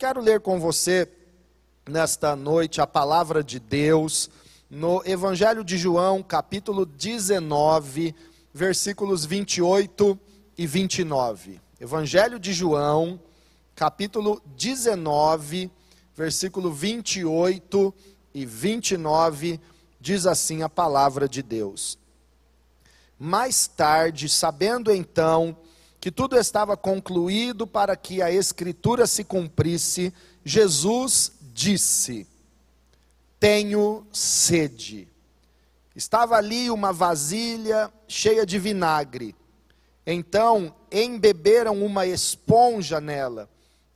Quero ler com você nesta noite a palavra de Deus no Evangelho de João, capítulo 19, versículos 28 e 29. Evangelho de João, capítulo 19, versículo 28 e 29, diz assim a palavra de Deus. Mais tarde, sabendo então que tudo estava concluído para que a Escritura se cumprisse, Jesus disse: Tenho sede. Estava ali uma vasilha cheia de vinagre. Então embeberam uma esponja nela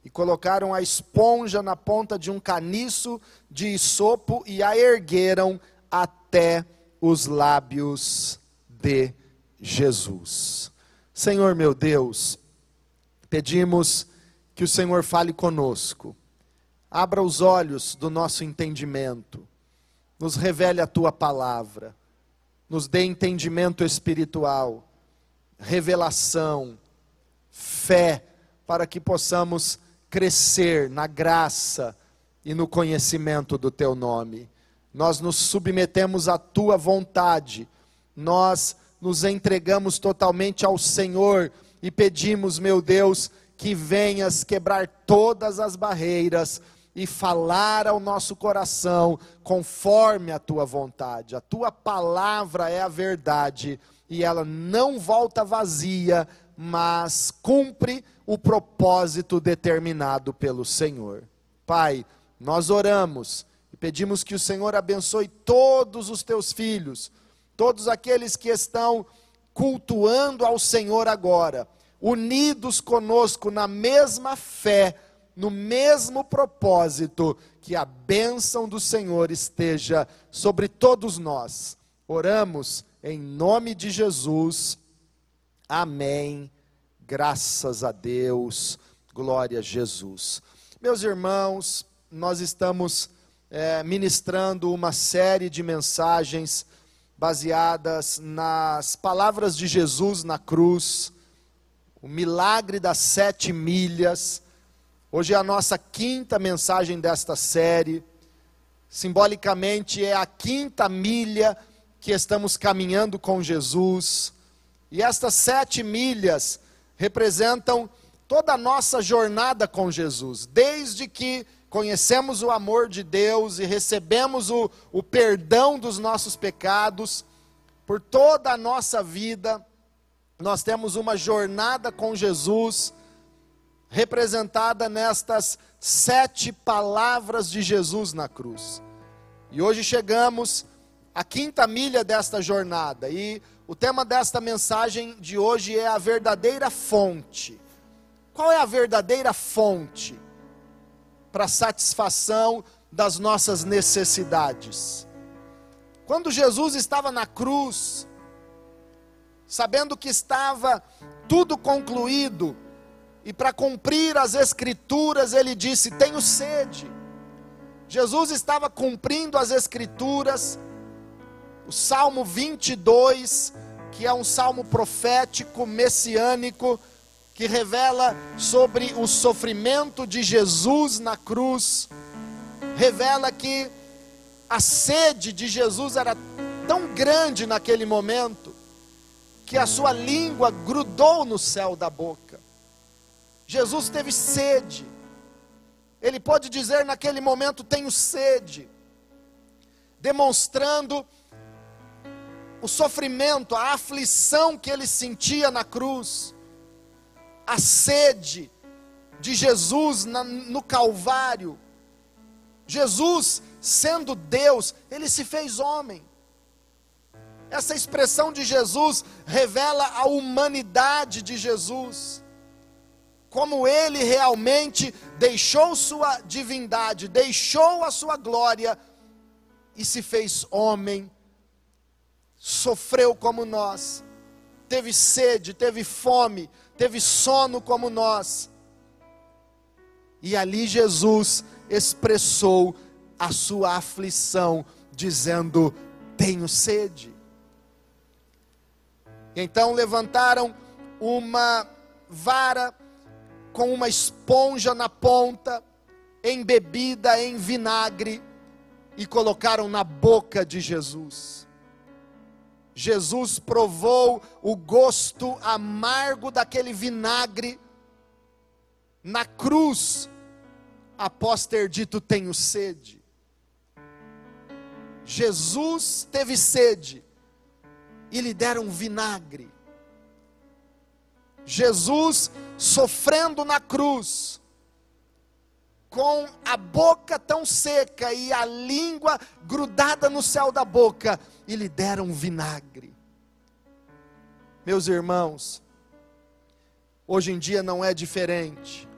e colocaram a esponja na ponta de um caniço de isopo e a ergueram até os lábios de Jesus. Senhor meu Deus, pedimos que o Senhor fale conosco, abra os olhos do nosso entendimento, nos revele a tua palavra, nos dê entendimento espiritual, revelação, fé, para que possamos crescer na graça e no conhecimento do teu nome. Nós nos submetemos à tua vontade, nós nos entregamos totalmente ao Senhor e pedimos, meu Deus, que venhas quebrar todas as barreiras e falar ao nosso coração conforme a tua vontade. A tua palavra é a verdade e ela não volta vazia, mas cumpre o propósito determinado pelo Senhor. Pai, nós oramos e pedimos que o Senhor abençoe todos os teus filhos todos aqueles que estão cultuando ao Senhor agora, unidos conosco na mesma fé, no mesmo propósito, que a bênção do Senhor esteja sobre todos nós. Oramos em nome de Jesus. Amém. Graças a Deus. Glória a Jesus. Meus irmãos, nós estamos é, ministrando uma série de mensagens baseadas nas palavras de Jesus na cruz, o milagre das sete milhas. Hoje é a nossa quinta mensagem desta série. Simbolicamente é a quinta milha que estamos caminhando com Jesus. E estas sete milhas representam toda a nossa jornada com Jesus, desde que conhecemos o amor de Deus e recebemos o, o perdão dos nossos pecados, por toda a nossa vida, nós temos uma jornada com Jesus, representada nestas sete palavras de Jesus na cruz. E hoje chegamos à quinta milha desta jornada, e o tema desta mensagem de hoje é a verdadeira fonte. Qual é a verdadeira fonte? Para satisfação das nossas necessidades. Quando Jesus estava na cruz, sabendo que estava tudo concluído, e para cumprir as Escrituras, ele disse: Tenho sede. Jesus estava cumprindo as Escrituras, o Salmo 22, que é um salmo profético, messiânico, que revela sobre o sofrimento de Jesus na cruz, revela que a sede de Jesus era tão grande naquele momento, que a sua língua grudou no céu da boca. Jesus teve sede, ele pode dizer naquele momento: Tenho sede, demonstrando o sofrimento, a aflição que ele sentia na cruz a sede de Jesus na, no Calvário. Jesus, sendo Deus, ele se fez homem. Essa expressão de Jesus revela a humanidade de Jesus. Como ele realmente deixou sua divindade, deixou a sua glória e se fez homem, sofreu como nós, teve sede, teve fome, teve sono como nós. E ali Jesus expressou a sua aflição, dizendo: Tenho sede. Então levantaram uma vara com uma esponja na ponta, embebida em vinagre e colocaram na boca de Jesus. Jesus provou o gosto amargo daquele vinagre na cruz, após ter dito: Tenho sede. Jesus teve sede e lhe deram vinagre. Jesus sofrendo na cruz, com a boca tão seca e a língua grudada no céu da boca, e lhe deram vinagre. Meus irmãos, hoje em dia não é diferente,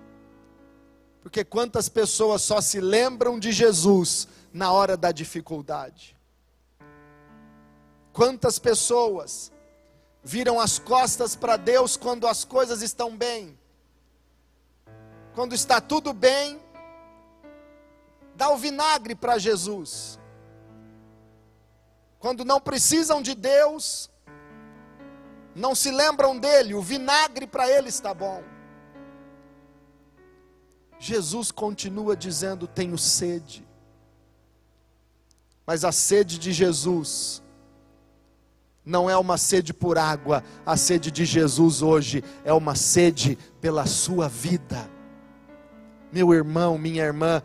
porque quantas pessoas só se lembram de Jesus na hora da dificuldade? Quantas pessoas viram as costas para Deus quando as coisas estão bem? Quando está tudo bem, dá o vinagre para Jesus. Quando não precisam de Deus, não se lembram dele, o vinagre para ele está bom. Jesus continua dizendo: Tenho sede. Mas a sede de Jesus não é uma sede por água, a sede de Jesus hoje é uma sede pela sua vida. Meu irmão, minha irmã,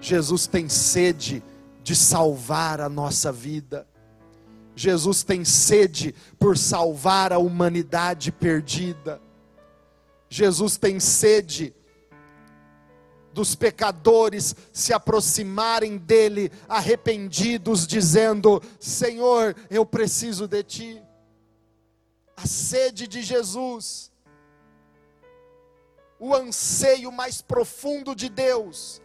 Jesus tem sede de salvar a nossa vida. Jesus tem sede por salvar a humanidade perdida. Jesus tem sede dos pecadores se aproximarem dele arrependidos, dizendo: Senhor, eu preciso de ti. A sede de Jesus, o anseio mais profundo de Deus,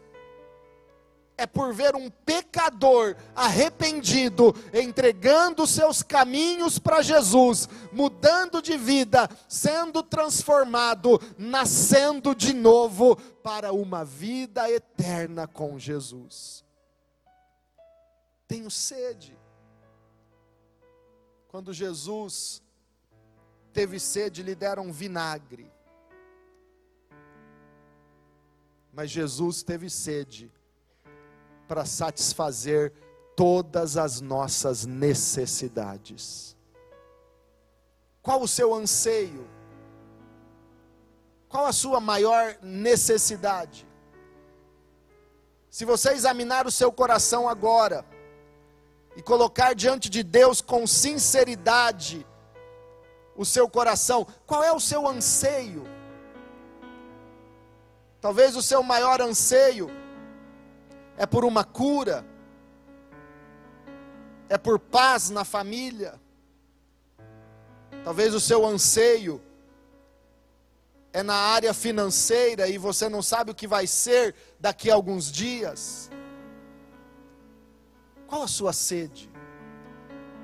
é por ver um pecador arrependido, entregando seus caminhos para Jesus, mudando de vida, sendo transformado, nascendo de novo para uma vida eterna com Jesus. Tenho sede. Quando Jesus teve sede, lhe deram vinagre. Mas Jesus teve sede para satisfazer todas as nossas necessidades. Qual o seu anseio? Qual a sua maior necessidade? Se você examinar o seu coração agora e colocar diante de Deus com sinceridade o seu coração, qual é o seu anseio? Talvez o seu maior anseio é por uma cura, é por paz na família. Talvez o seu anseio é na área financeira e você não sabe o que vai ser daqui a alguns dias. Qual a sua sede?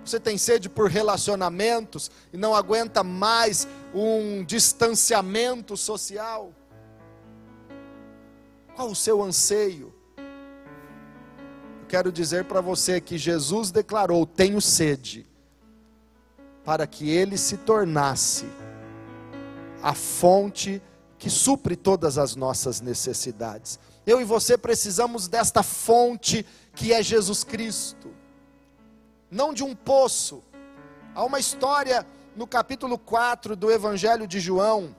Você tem sede por relacionamentos e não aguenta mais um distanciamento social? Qual o seu anseio? Quero dizer para você que Jesus declarou: Tenho sede, para que ele se tornasse a fonte que supre todas as nossas necessidades. Eu e você precisamos desta fonte que é Jesus Cristo, não de um poço. Há uma história no capítulo 4 do Evangelho de João,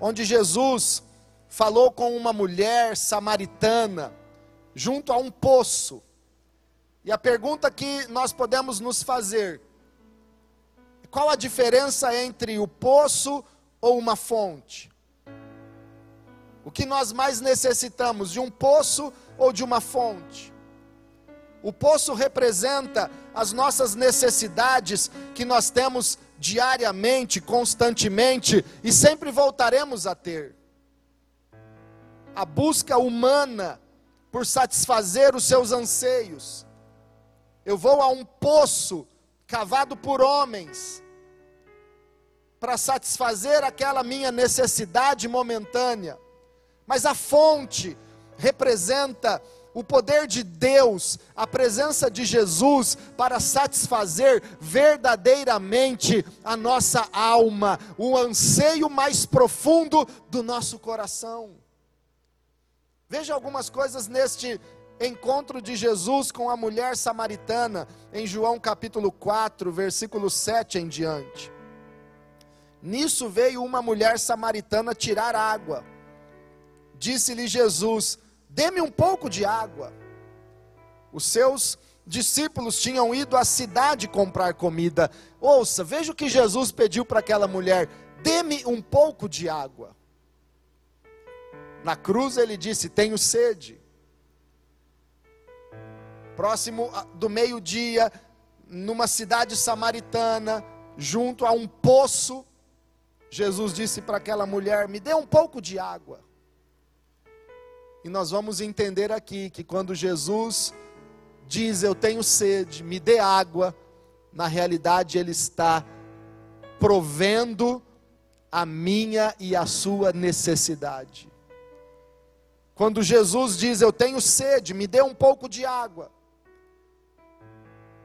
onde Jesus falou com uma mulher samaritana junto a um poço. E a pergunta que nós podemos nos fazer: qual a diferença entre o poço ou uma fonte? O que nós mais necessitamos, de um poço ou de uma fonte? O poço representa as nossas necessidades que nós temos diariamente, constantemente e sempre voltaremos a ter. A busca humana por satisfazer os seus anseios. Eu vou a um poço cavado por homens para satisfazer aquela minha necessidade momentânea. Mas a fonte representa o poder de Deus, a presença de Jesus para satisfazer verdadeiramente a nossa alma, o anseio mais profundo do nosso coração. Veja algumas coisas neste encontro de Jesus com a mulher samaritana, em João capítulo 4, versículo 7 em diante. Nisso veio uma mulher samaritana tirar água. Disse-lhe Jesus: Dê-me um pouco de água. Os seus discípulos tinham ido à cidade comprar comida. Ouça, veja o que Jesus pediu para aquela mulher: Dê-me um pouco de água. Na cruz ele disse: Tenho sede. Próximo do meio-dia, numa cidade samaritana, junto a um poço, Jesus disse para aquela mulher: Me dê um pouco de água. E nós vamos entender aqui que quando Jesus diz: Eu tenho sede, me dê água, na realidade ele está provendo a minha e a sua necessidade. Quando Jesus diz: Eu tenho sede, me dê um pouco de água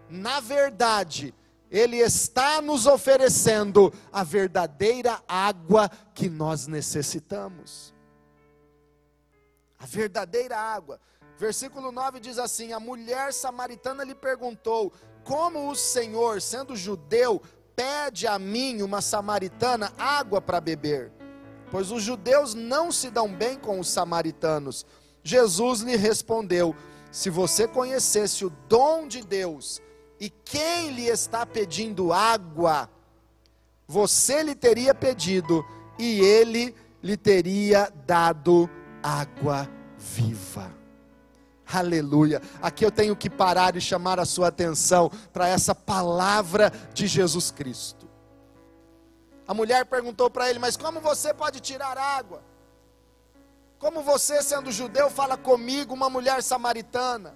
na verdade, Ele está nos oferecendo a verdadeira água que nós necessitamos. A verdadeira água. Versículo 9 diz assim: A mulher samaritana lhe perguntou: Como o Senhor, sendo judeu, pede a mim, uma samaritana, água para beber? Pois os judeus não se dão bem com os samaritanos. Jesus lhe respondeu: Se você conhecesse o dom de Deus, e quem lhe está pedindo água, você lhe teria pedido, e ele lhe teria dado água viva. Aleluia. Aqui eu tenho que parar e chamar a sua atenção para essa palavra de Jesus Cristo. A mulher perguntou para ele: Mas como você pode tirar água? Como você, sendo judeu, fala comigo, uma mulher samaritana?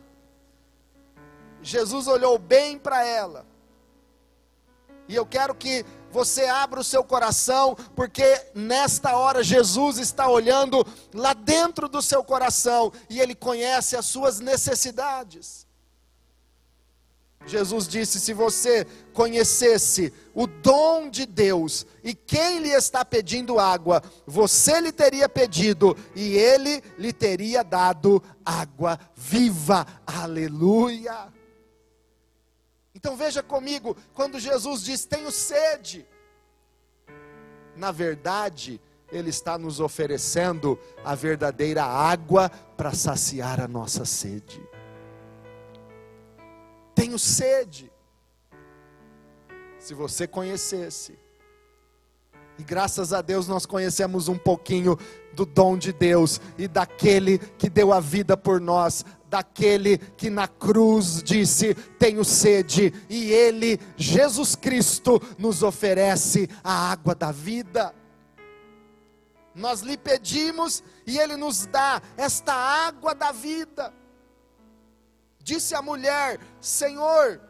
Jesus olhou bem para ela. E eu quero que você abra o seu coração, porque nesta hora Jesus está olhando lá dentro do seu coração e ele conhece as suas necessidades. Jesus disse: se você conhecesse o dom de Deus e quem lhe está pedindo água, você lhe teria pedido e ele lhe teria dado água viva. Aleluia. Então veja comigo, quando Jesus diz: Tenho sede, na verdade, Ele está nos oferecendo a verdadeira água para saciar a nossa sede. Tenho sede. Se você conhecesse, e graças a Deus nós conhecemos um pouquinho do dom de Deus e daquele que deu a vida por nós, daquele que na cruz disse: Tenho sede, e Ele, Jesus Cristo, nos oferece a água da vida. Nós lhe pedimos e Ele nos dá esta água da vida. Disse a mulher: Senhor,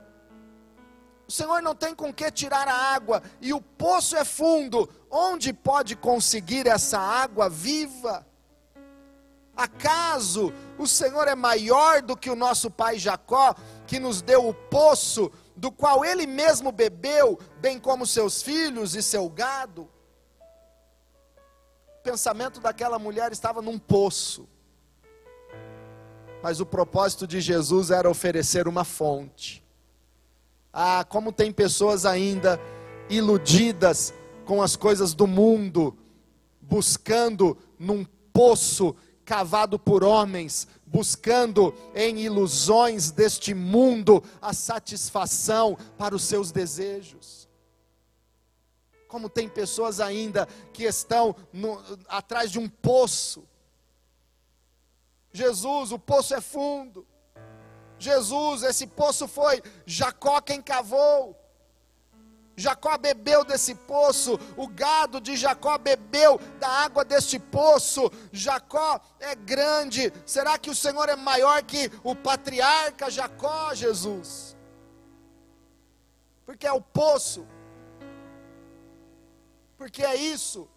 o Senhor não tem com que tirar a água, e o poço é fundo, onde pode conseguir essa água viva? Acaso o Senhor é maior do que o nosso pai Jacó, que nos deu o poço, do qual ele mesmo bebeu, bem como seus filhos e seu gado? O pensamento daquela mulher estava num poço. Mas o propósito de Jesus era oferecer uma fonte. Ah, como tem pessoas ainda iludidas com as coisas do mundo, buscando num poço cavado por homens, buscando em ilusões deste mundo a satisfação para os seus desejos. Como tem pessoas ainda que estão no, atrás de um poço. Jesus, o poço é fundo. Jesus, esse poço foi Jacó quem cavou. Jacó bebeu desse poço, o gado de Jacó bebeu da água deste poço. Jacó é grande. Será que o Senhor é maior que o patriarca Jacó, Jesus? Porque é o poço. Porque é isso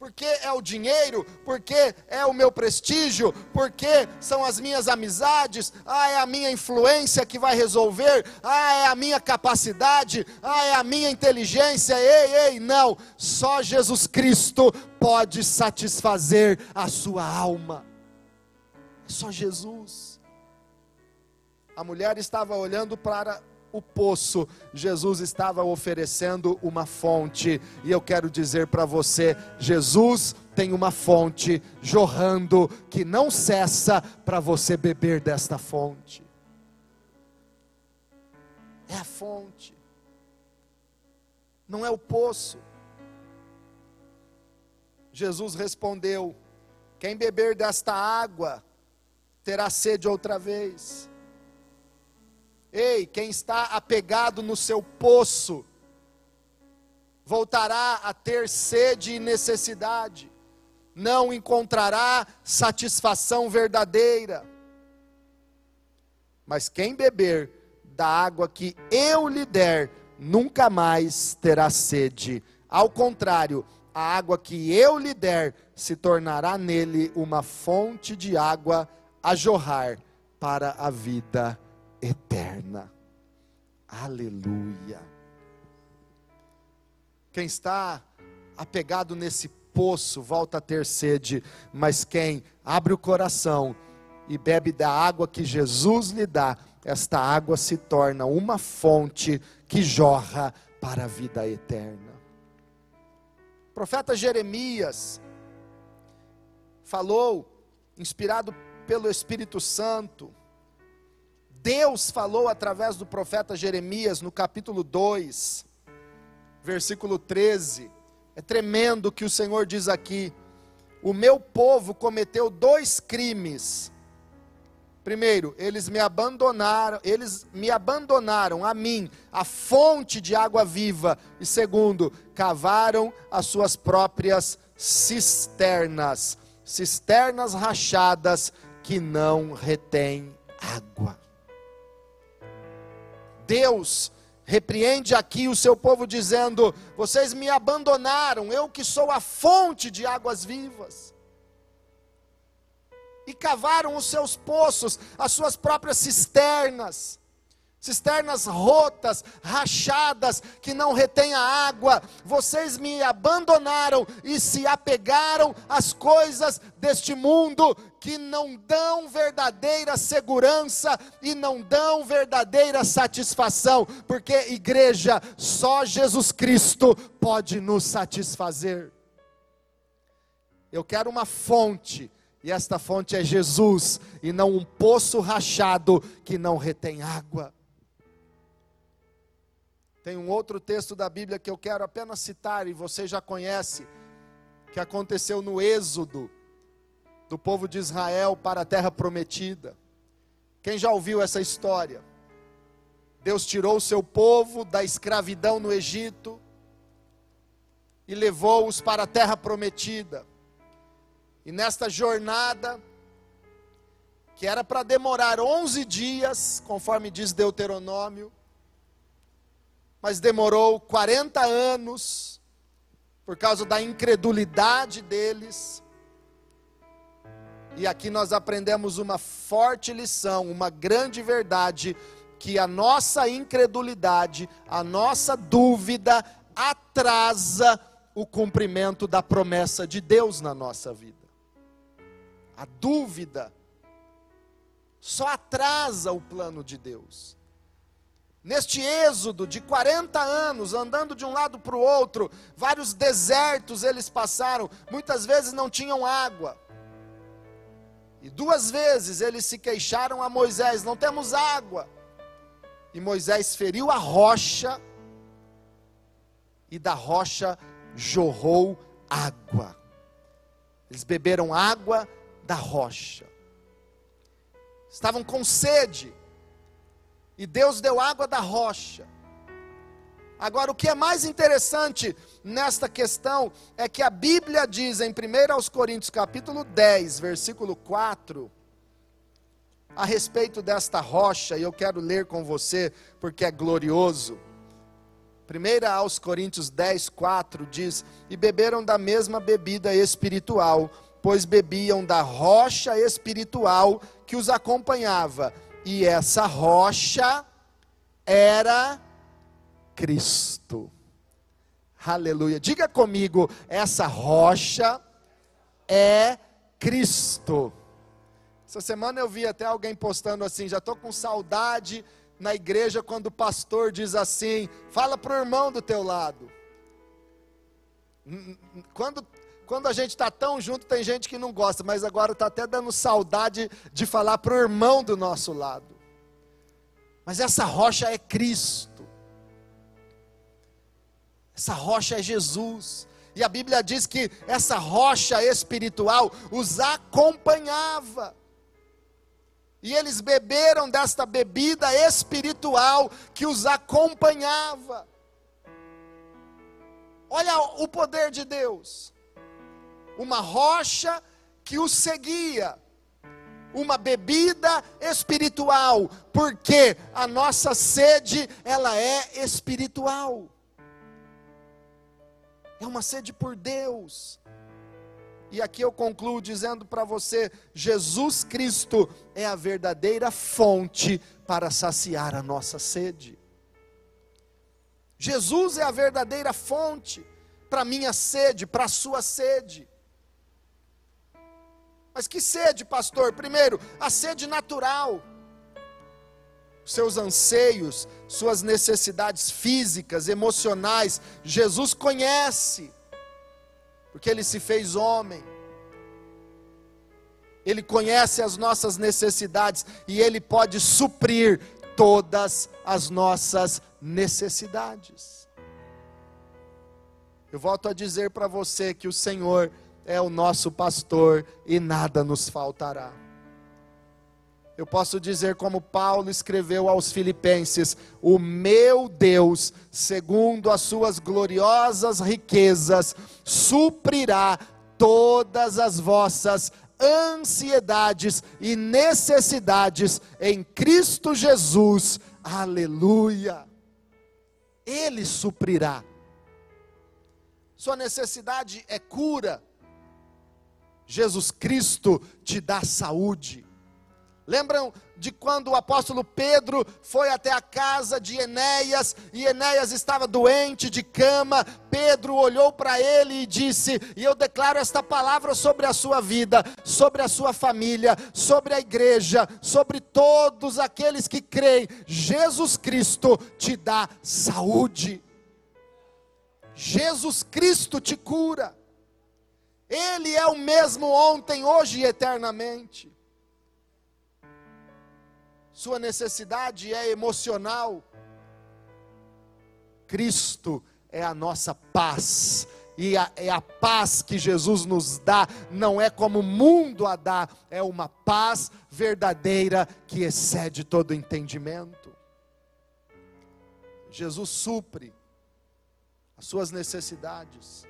porque é o dinheiro, porque é o meu prestígio, porque são as minhas amizades, ah, é a minha influência que vai resolver, ah, é a minha capacidade, ah, é a minha inteligência. Ei, ei, não, só Jesus Cristo pode satisfazer a sua alma. É só Jesus. A mulher estava olhando para o poço, Jesus estava oferecendo uma fonte, e eu quero dizer para você: Jesus tem uma fonte jorrando que não cessa para você beber desta fonte. É a fonte, não é o poço. Jesus respondeu: Quem beber desta água terá sede outra vez. Ei, quem está apegado no seu poço, voltará a ter sede e necessidade, não encontrará satisfação verdadeira. Mas quem beber da água que eu lhe der, nunca mais terá sede. Ao contrário, a água que eu lhe der se tornará nele uma fonte de água a jorrar para a vida eterna. Aleluia. Quem está apegado nesse poço volta a ter sede, mas quem abre o coração e bebe da água que Jesus lhe dá, esta água se torna uma fonte que jorra para a vida eterna. O profeta Jeremias falou, inspirado pelo Espírito Santo, Deus falou através do profeta Jeremias no capítulo 2, versículo 13. É tremendo o que o Senhor diz aqui. O meu povo cometeu dois crimes. Primeiro, eles me abandonaram, eles me abandonaram a mim, a fonte de água viva. E segundo, cavaram as suas próprias cisternas, cisternas rachadas que não retêm água. Deus repreende aqui o seu povo, dizendo: Vocês me abandonaram, eu que sou a fonte de águas vivas. E cavaram os seus poços, as suas próprias cisternas cisternas rotas, rachadas, que não retêm a água. Vocês me abandonaram e se apegaram às coisas deste mundo que não dão verdadeira segurança e não dão verdadeira satisfação, porque igreja, só Jesus Cristo pode nos satisfazer. Eu quero uma fonte, e esta fonte é Jesus, e não um poço rachado que não retém água. Tem um outro texto da Bíblia que eu quero apenas citar, e você já conhece, que aconteceu no Êxodo, do povo de Israel para a terra prometida. Quem já ouviu essa história? Deus tirou o seu povo da escravidão no Egito e levou-os para a terra prometida. E nesta jornada, que era para demorar 11 dias, conforme diz Deuteronômio, mas demorou 40 anos, por causa da incredulidade deles. E aqui nós aprendemos uma forte lição, uma grande verdade, que a nossa incredulidade, a nossa dúvida atrasa o cumprimento da promessa de Deus na nossa vida. A dúvida só atrasa o plano de Deus. Neste êxodo de 40 anos, andando de um lado para o outro, vários desertos eles passaram, muitas vezes não tinham água. E duas vezes eles se queixaram a Moisés: não temos água. E Moisés feriu a rocha, e da rocha jorrou água. Eles beberam água da rocha. Estavam com sede e Deus deu água da rocha. Agora, o que é mais interessante nesta questão é que a Bíblia diz em 1 aos Coríntios capítulo 10, versículo 4, a respeito desta rocha, e eu quero ler com você porque é glorioso. 1 aos Coríntios 10, 4 diz: E beberam da mesma bebida espiritual, pois bebiam da rocha espiritual que os acompanhava e essa rocha era Cristo. Aleluia. Diga comigo, essa rocha é Cristo. Essa semana eu vi até alguém postando assim: já estou com saudade na igreja quando o pastor diz assim: fala para o irmão do teu lado. Quando, quando a gente está tão junto, tem gente que não gosta, mas agora está até dando saudade de falar para o irmão do nosso lado. Mas essa rocha é Cristo, essa rocha é Jesus. E a Bíblia diz que essa rocha espiritual os acompanhava. E eles beberam desta bebida espiritual que os acompanhava. Olha o poder de Deus. Uma rocha que os seguia. Uma bebida espiritual, porque a nossa sede, ela é espiritual. É uma sede por Deus. E aqui eu concluo dizendo para você: Jesus Cristo é a verdadeira fonte para saciar a nossa sede. Jesus é a verdadeira fonte para minha sede, para a sua sede. Mas que sede, pastor? Primeiro, a sede natural. Seus anseios, suas necessidades físicas, emocionais, Jesus conhece porque Ele se fez homem. Ele conhece as nossas necessidades e Ele pode suprir todas as nossas necessidades. Eu volto a dizer para você que o Senhor é o nosso pastor e nada nos faltará. Eu posso dizer, como Paulo escreveu aos Filipenses: O meu Deus, segundo as suas gloriosas riquezas, suprirá todas as vossas ansiedades e necessidades em Cristo Jesus. Aleluia! Ele suprirá. Sua necessidade é cura. Jesus Cristo te dá saúde. Lembram de quando o apóstolo Pedro foi até a casa de Enéas e Enéas estava doente de cama? Pedro olhou para ele e disse: E eu declaro esta palavra sobre a sua vida, sobre a sua família, sobre a igreja, sobre todos aqueles que creem. Jesus Cristo te dá saúde. Jesus Cristo te cura. Ele é o mesmo ontem, hoje e eternamente sua necessidade é emocional. Cristo é a nossa paz. E a, é a paz que Jesus nos dá, não é como o mundo a dá, é uma paz verdadeira que excede todo entendimento. Jesus supre as suas necessidades.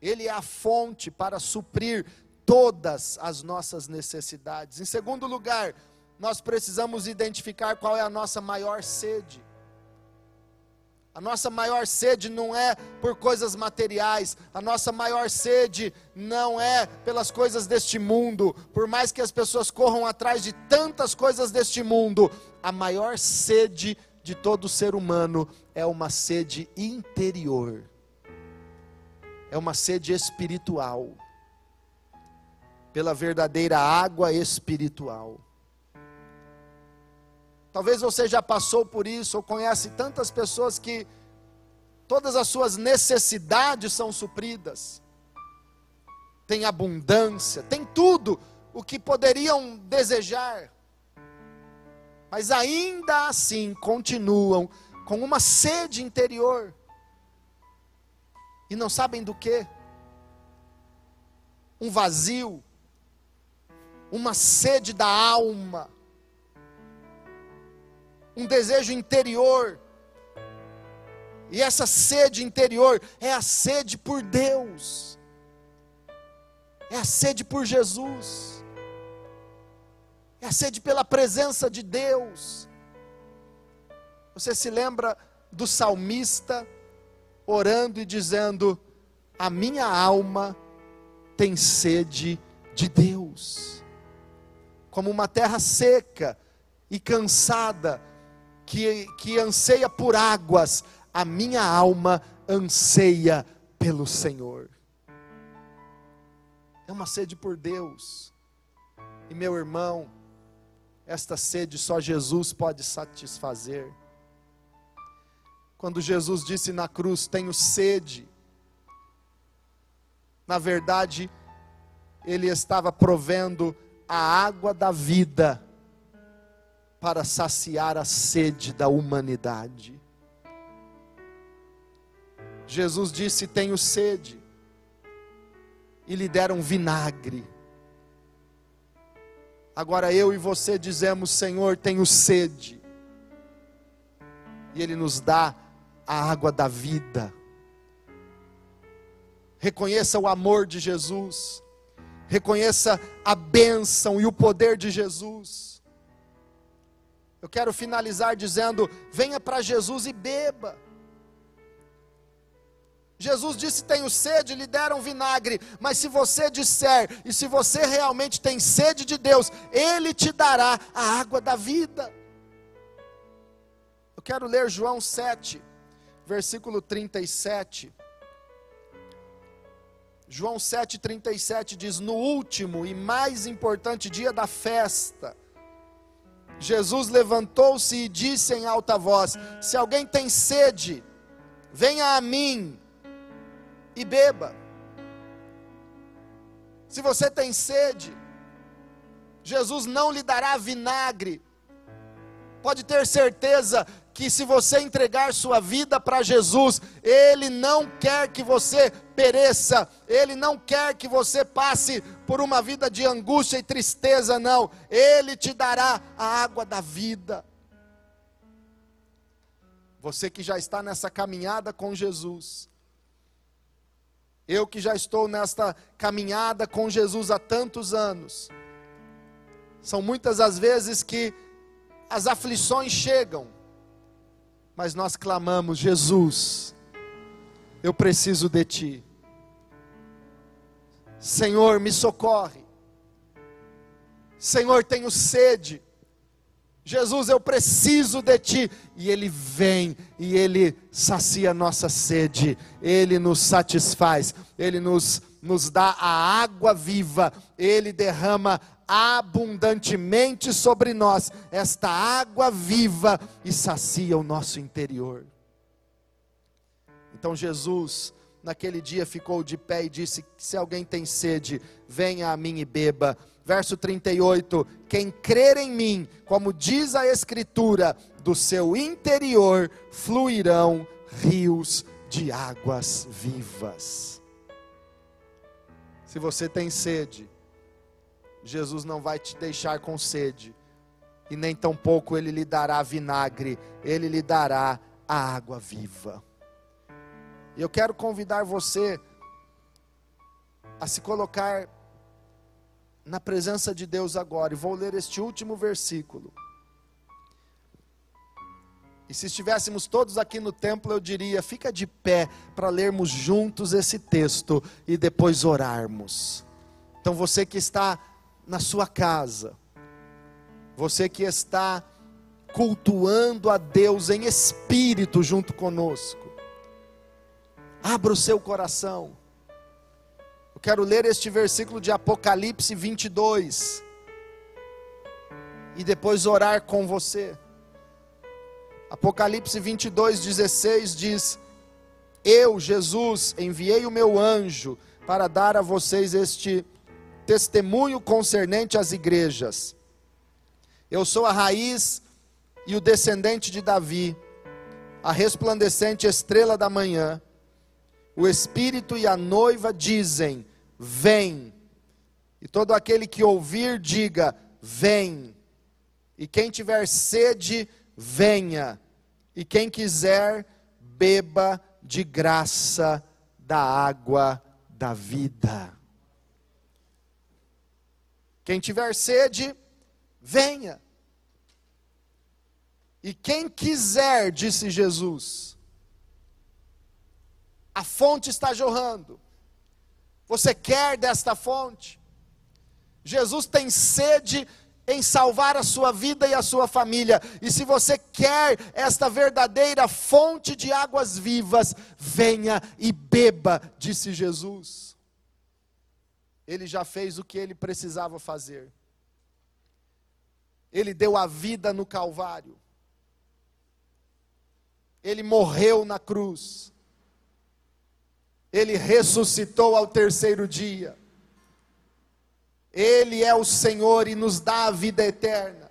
Ele é a fonte para suprir todas as nossas necessidades. Em segundo lugar, nós precisamos identificar qual é a nossa maior sede. A nossa maior sede não é por coisas materiais, a nossa maior sede não é pelas coisas deste mundo, por mais que as pessoas corram atrás de tantas coisas deste mundo, a maior sede de todo ser humano é uma sede interior, é uma sede espiritual, pela verdadeira água espiritual. Talvez você já passou por isso, ou conhece tantas pessoas que todas as suas necessidades são supridas, tem abundância, tem tudo o que poderiam desejar, mas ainda assim continuam com uma sede interior e não sabem do que, um vazio, uma sede da alma um desejo interior. E essa sede interior é a sede por Deus, é a sede por Jesus, é a sede pela presença de Deus. Você se lembra do salmista orando e dizendo: A minha alma tem sede de Deus, como uma terra seca e cansada que, que anseia por águas, a minha alma anseia pelo Senhor. É uma sede por Deus. E meu irmão, esta sede só Jesus pode satisfazer. Quando Jesus disse na cruz: Tenho sede, na verdade, ele estava provendo a água da vida para saciar a sede da humanidade. Jesus disse: Tenho sede, e lhe deram vinagre. Agora eu e você dizemos: Senhor, tenho sede. E Ele nos dá a água da vida. Reconheça o amor de Jesus. Reconheça a bênção e o poder de Jesus. Eu quero finalizar dizendo: venha para Jesus e beba. Jesus disse: Tenho sede, lhe deram vinagre. Mas se você disser, e se você realmente tem sede de Deus, Ele te dará a água da vida. Eu quero ler João 7, versículo 37. João 7,37 diz: No último e mais importante dia da festa, Jesus levantou-se e disse em alta voz: Se alguém tem sede, venha a mim e beba. Se você tem sede, Jesus não lhe dará vinagre. Pode ter certeza que se você entregar sua vida para Jesus, Ele não quer que você pereça, Ele não quer que você passe por uma vida de angústia e tristeza, não. Ele te dará a água da vida. Você que já está nessa caminhada com Jesus, eu que já estou nesta caminhada com Jesus há tantos anos, são muitas as vezes que as aflições chegam, mas nós clamamos: Jesus, eu preciso de Ti. Senhor, me socorre. Senhor, tenho sede. Jesus, eu preciso de ti. E ele vem e ele sacia nossa sede, ele nos satisfaz, ele nos, nos dá a água viva, ele derrama abundantemente sobre nós esta água viva e sacia o nosso interior. Então Jesus, naquele dia, ficou de pé e disse: Se alguém tem sede, venha a mim e beba verso 38: Quem crer em mim, como diz a Escritura, do seu interior fluirão rios de águas vivas. Se você tem sede, Jesus não vai te deixar com sede, e nem tampouco ele lhe dará vinagre, ele lhe dará a água viva. Eu quero convidar você a se colocar na presença de Deus agora, e vou ler este último versículo. E se estivéssemos todos aqui no templo, eu diria: fica de pé para lermos juntos esse texto e depois orarmos. Então você que está na sua casa, você que está cultuando a Deus em espírito junto conosco, abra o seu coração. Eu quero ler este versículo de Apocalipse 22 e depois orar com você. Apocalipse 22, 16 diz: Eu, Jesus, enviei o meu anjo para dar a vocês este testemunho concernente às igrejas. Eu sou a raiz e o descendente de Davi, a resplandecente estrela da manhã. O Espírito e a noiva dizem: Vem. E todo aquele que ouvir, diga: Vem. E quem tiver sede, venha. E quem quiser, beba de graça da água da vida. Quem tiver sede, venha. E quem quiser, disse Jesus, a fonte está jorrando. Você quer desta fonte? Jesus tem sede em salvar a sua vida e a sua família. E se você quer esta verdadeira fonte de águas vivas, venha e beba, disse Jesus. Ele já fez o que ele precisava fazer. Ele deu a vida no Calvário. Ele morreu na cruz. Ele ressuscitou ao terceiro dia. Ele é o Senhor e nos dá a vida eterna.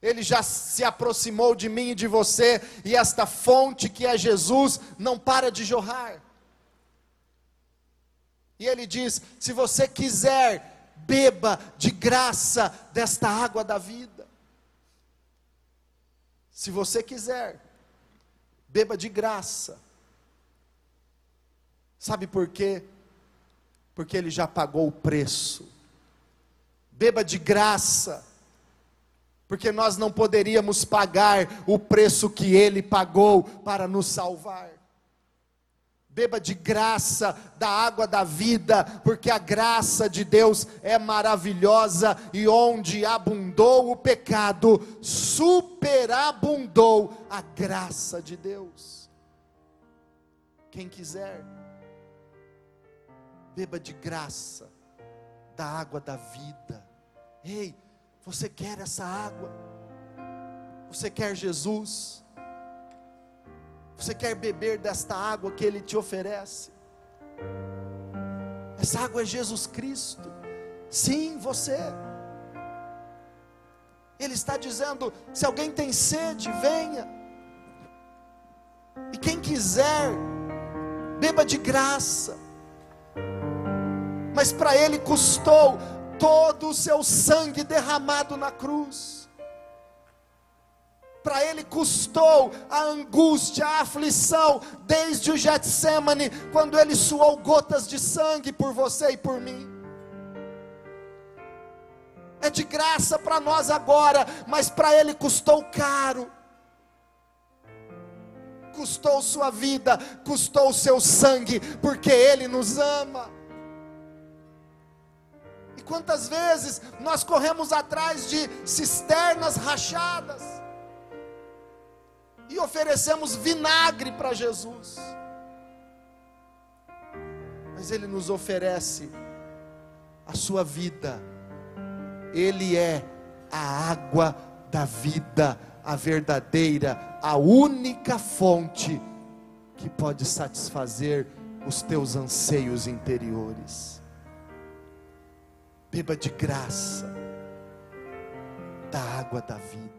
Ele já se aproximou de mim e de você, e esta fonte que é Jesus não para de jorrar. E ele diz: se você quiser, beba de graça desta água da vida. Se você quiser, beba de graça. Sabe por quê? Porque ele já pagou o preço. Beba de graça, porque nós não poderíamos pagar o preço que ele pagou para nos salvar. Beba de graça da água da vida, porque a graça de Deus é maravilhosa e onde abundou o pecado, superabundou a graça de Deus. Quem quiser, beba de graça da água da vida. Ei, você quer essa água? Você quer Jesus? Você quer beber desta água que Ele te oferece? Essa água é Jesus Cristo. Sim, você. Ele está dizendo: se alguém tem sede, venha. E quem quiser, beba de graça. Mas para Ele custou todo o seu sangue derramado na cruz para ele custou a angústia, a aflição, desde o Getsemane, quando ele suou gotas de sangue por você e por mim. É de graça para nós agora, mas para ele custou caro. Custou sua vida, custou seu sangue, porque ele nos ama. E quantas vezes nós corremos atrás de cisternas rachadas, e oferecemos vinagre para Jesus. Mas Ele nos oferece a sua vida, Ele é a água da vida, a verdadeira, a única fonte que pode satisfazer os teus anseios interiores. Beba de graça da água da vida.